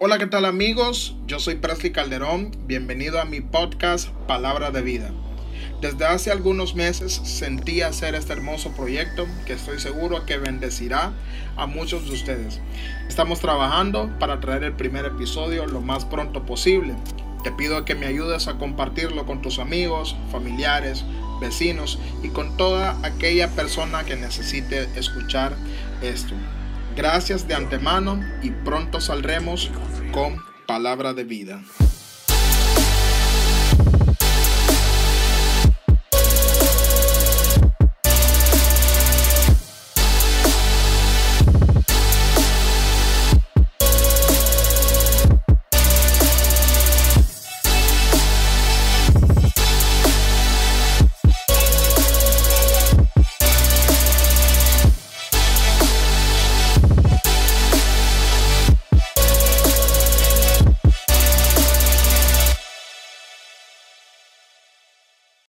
Hola, ¿qué tal amigos? Yo soy Presley Calderón. Bienvenido a mi podcast Palabra de Vida. Desde hace algunos meses sentí hacer este hermoso proyecto que estoy seguro que bendecirá a muchos de ustedes. Estamos trabajando para traer el primer episodio lo más pronto posible. Te pido que me ayudes a compartirlo con tus amigos, familiares, vecinos y con toda aquella persona que necesite escuchar esto. Gracias de antemano y pronto saldremos con palabra de vida.